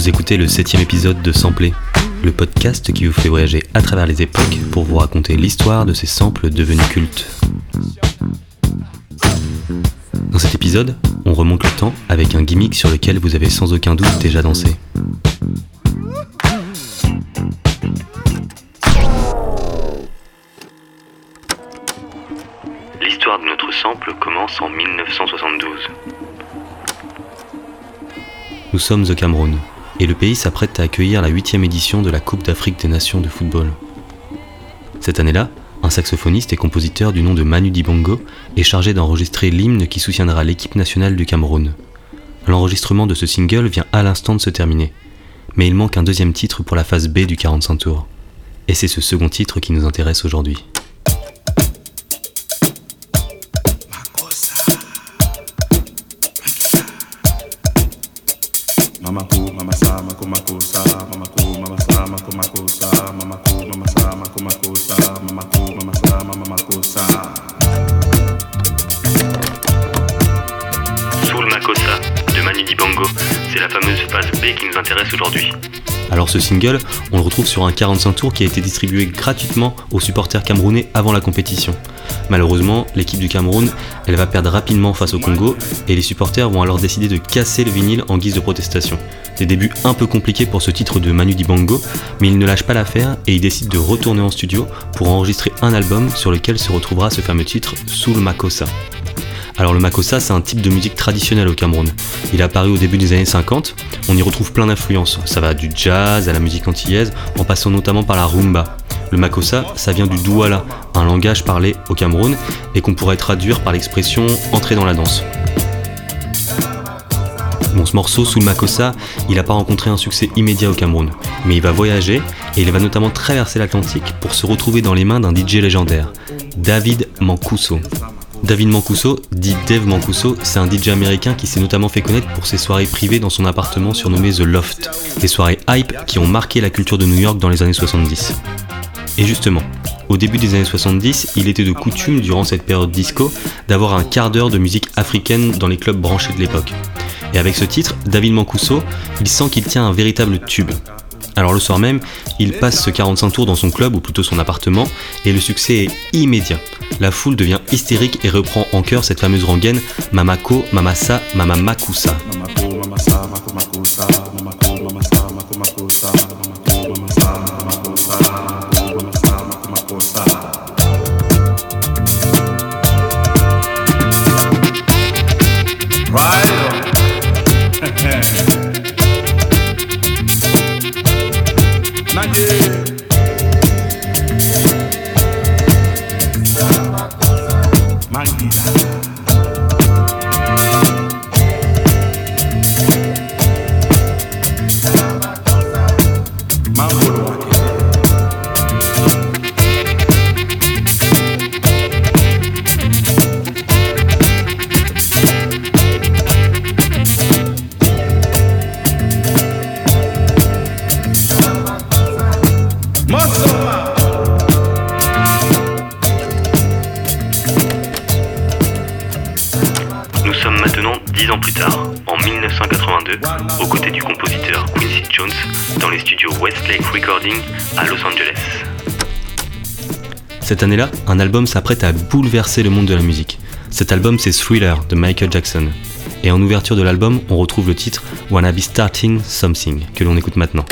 Vous écoutez le septième épisode de Sampler, le podcast qui vous fait voyager à travers les époques pour vous raconter l'histoire de ces samples devenus cultes. Dans cet épisode, on remonte le temps avec un gimmick sur lequel vous avez sans aucun doute déjà dansé. L'histoire de notre sample commence en 1972. Nous sommes au Cameroun, et le pays s'apprête à accueillir la huitième édition de la Coupe d'Afrique des Nations de football. Cette année-là, un saxophoniste et compositeur du nom de Manu Dibongo est chargé d'enregistrer l'hymne qui soutiendra l'équipe nationale du Cameroun. L'enregistrement de ce single vient à l'instant de se terminer, mais il manque un deuxième titre pour la phase B du 45 tours. Et c'est ce second titre qui nous intéresse aujourd'hui. Aujourd'hui. Alors ce single, on le retrouve sur un 45 tours qui a été distribué gratuitement aux supporters camerounais avant la compétition. Malheureusement, l'équipe du Cameroun, elle va perdre rapidement face au Congo et les supporters vont alors décider de casser le vinyle en guise de protestation. Des débuts un peu compliqués pour ce titre de Manu Dibango, mais il ne lâche pas l'affaire et il décide de retourner en studio pour enregistrer un album sur lequel se retrouvera ce fameux titre Soul Makossa. Alors le makossa, c'est un type de musique traditionnelle au Cameroun. Il est apparu au début des années 50. On y retrouve plein d'influences. Ça va du jazz à la musique antillaise, en passant notamment par la rumba. Le makossa, ça vient du douala, un langage parlé au Cameroun et qu'on pourrait traduire par l'expression entrer dans la danse. Bon, ce morceau, sous le Makossa, il n'a pas rencontré un succès immédiat au Cameroun, mais il va voyager et il va notamment traverser l'Atlantique pour se retrouver dans les mains d'un DJ légendaire, David Mancuso. David Mancuso, dit Dave Mancuso, c'est un DJ américain qui s'est notamment fait connaître pour ses soirées privées dans son appartement surnommé The Loft, des soirées hype qui ont marqué la culture de New York dans les années 70. Et justement, au début des années 70, il était de coutume, durant cette période disco, d'avoir un quart d'heure de musique africaine dans les clubs branchés de l'époque. Et avec ce titre, David Mancuso, il sent qu'il tient un véritable tube. Alors le soir même, il passe ce 45 tours dans son club, ou plutôt son appartement, et le succès est immédiat. La foule devient hystérique et reprend en chœur cette fameuse rengaine Mamako, Mamasa, Mamamakusa. Cette année-là, un album s'apprête à bouleverser le monde de la musique. Cet album, c'est Thriller de Michael Jackson. Et en ouverture de l'album, on retrouve le titre Wanna Be Starting Something, que l'on écoute maintenant.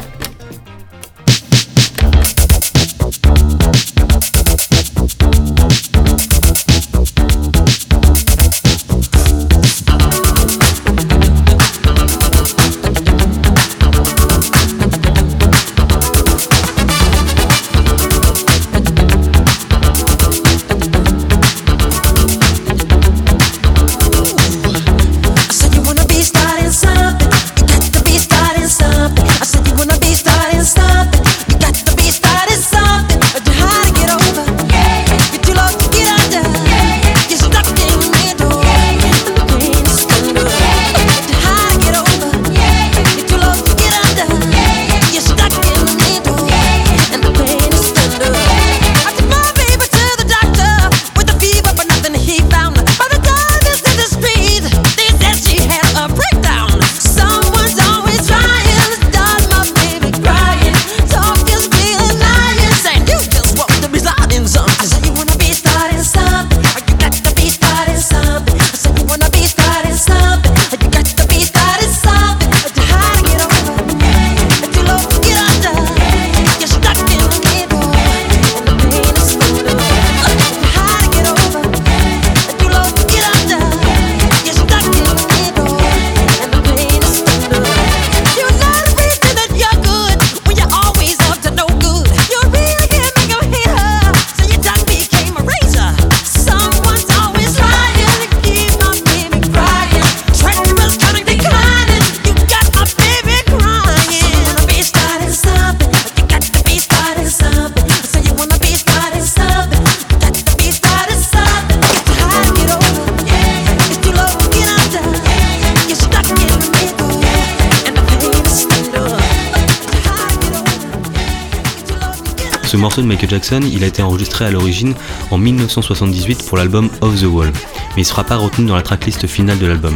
Morceau de Michael Jackson, il a été enregistré à l'origine en 1978 pour l'album Off the Wall, mais il ne sera pas retenu dans la tracklist finale de l'album.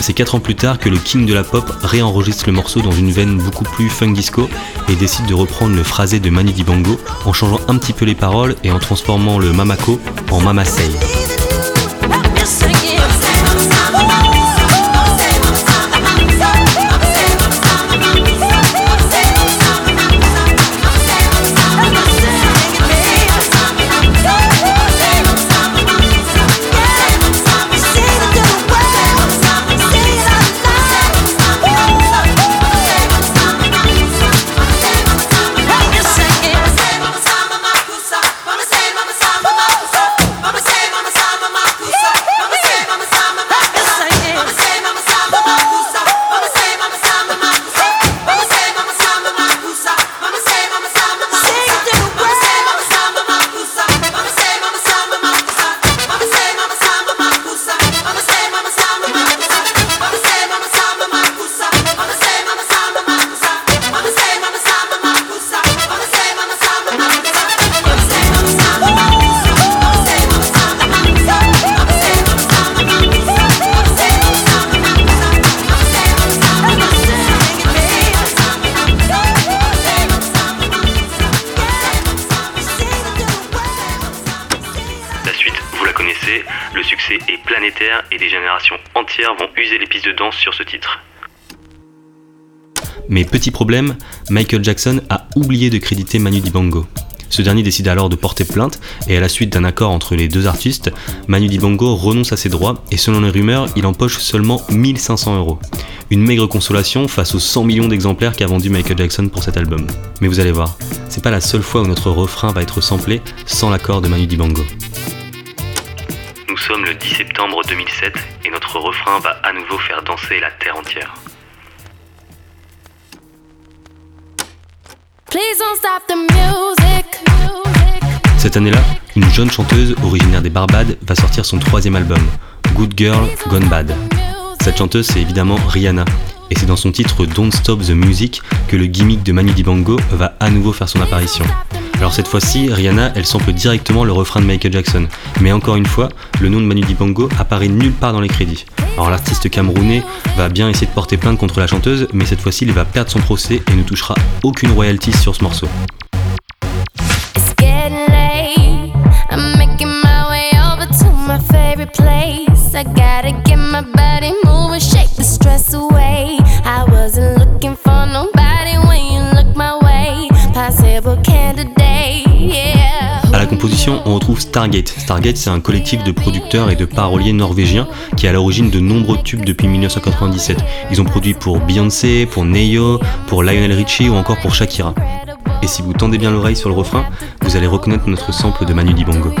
C'est 4 ans plus tard que le king de la pop réenregistre le morceau dans une veine beaucoup plus funk disco et décide de reprendre le phrasé de Manu Dibango en changeant un petit peu les paroles et en transformant le mamako en mama et des générations entières vont user les pistes de danse sur ce titre. Mais petit problème, Michael Jackson a oublié de créditer Manu Dibango. Ce dernier décide alors de porter plainte et à la suite d'un accord entre les deux artistes, Manu Dibango renonce à ses droits et selon les rumeurs, il empoche seulement 1500 euros. Une maigre consolation face aux 100 millions d'exemplaires qu'a vendu Michael Jackson pour cet album. Mais vous allez voir, c'est pas la seule fois où notre refrain va être samplé sans l'accord de Manu Dibango. Nous sommes le 10 septembre 2007 et notre refrain va à nouveau faire danser la terre entière. Cette année-là, une jeune chanteuse originaire des Barbades va sortir son troisième album, Good Girl Gone Bad. Cette chanteuse, c'est évidemment Rihanna, et c'est dans son titre Don't Stop the Music que le gimmick de Manu Dibango va à nouveau faire son apparition. Alors cette fois-ci, Rihanna, elle sample directement le refrain de Michael Jackson. Mais encore une fois, le nom de Manu Dibango apparaît nulle part dans les crédits. Alors l'artiste camerounais va bien essayer de porter plainte contre la chanteuse, mais cette fois-ci, il va perdre son procès et ne touchera aucune royalty sur ce morceau. On retrouve Stargate. Stargate, c'est un collectif de producteurs et de paroliers norvégiens qui est à l'origine de nombreux tubes depuis 1997. Ils ont produit pour Beyoncé, pour Neyo, pour Lionel Richie ou encore pour Shakira. Et si vous tendez bien l'oreille sur le refrain, vous allez reconnaître notre sample de Manu Dibango.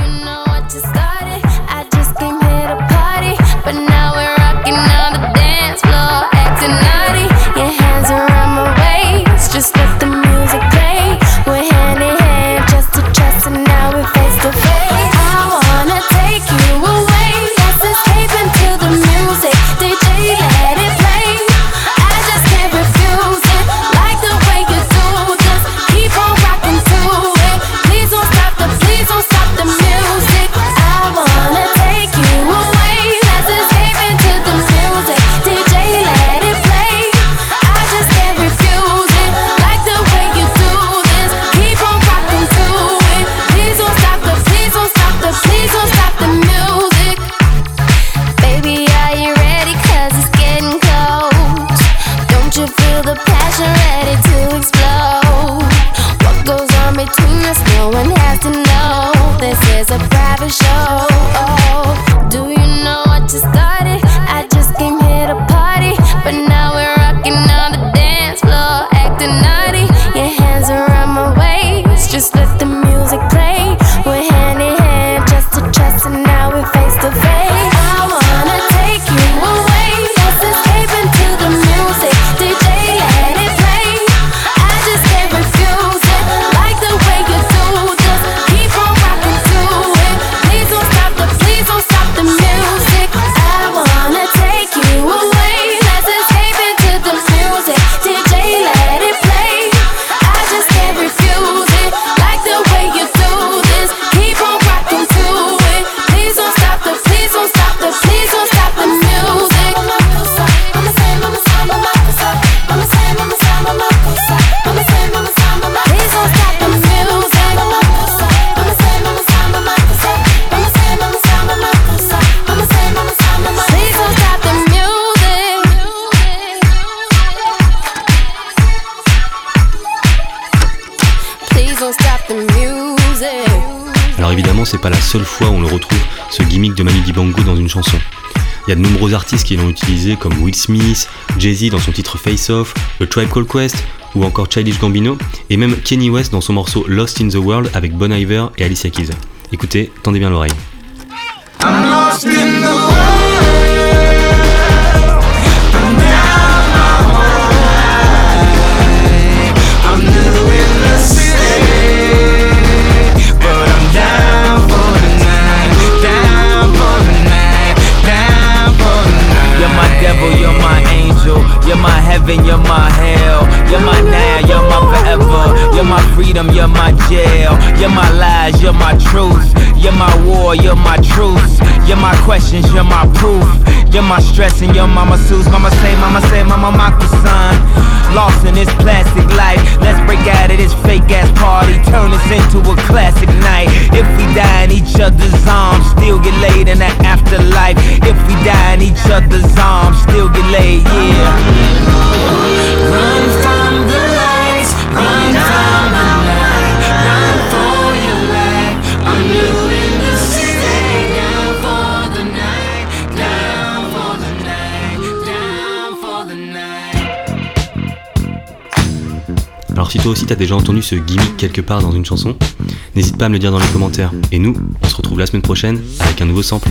Seule fois où on le retrouve, ce gimmick de Manu Dibango dans une chanson. Il y a de nombreux artistes qui l'ont utilisé, comme Will Smith, Jay-Z dans son titre Face Off, The Tribe Called Quest, ou encore Childish Gambino, et même Kenny West dans son morceau Lost in the World avec Bon Iver et Alicia Keys. Écoutez, tendez bien l'oreille. You're my truth. You're my questions, you're my proof. You're my stress and your mama sues. Mama say, mama say, mama mock the son. Lost in this plastic life. Let's break out of this fake ass party. Turn this into a classic night. If we die in each other's arms, still get laid in the afterlife. If we die in each other's arms, still get laid, yeah. Alors si toi aussi t'as déjà entendu ce gimmick quelque part dans une chanson, n'hésite pas à me le dire dans les commentaires. Et nous, on se retrouve la semaine prochaine avec un nouveau sample.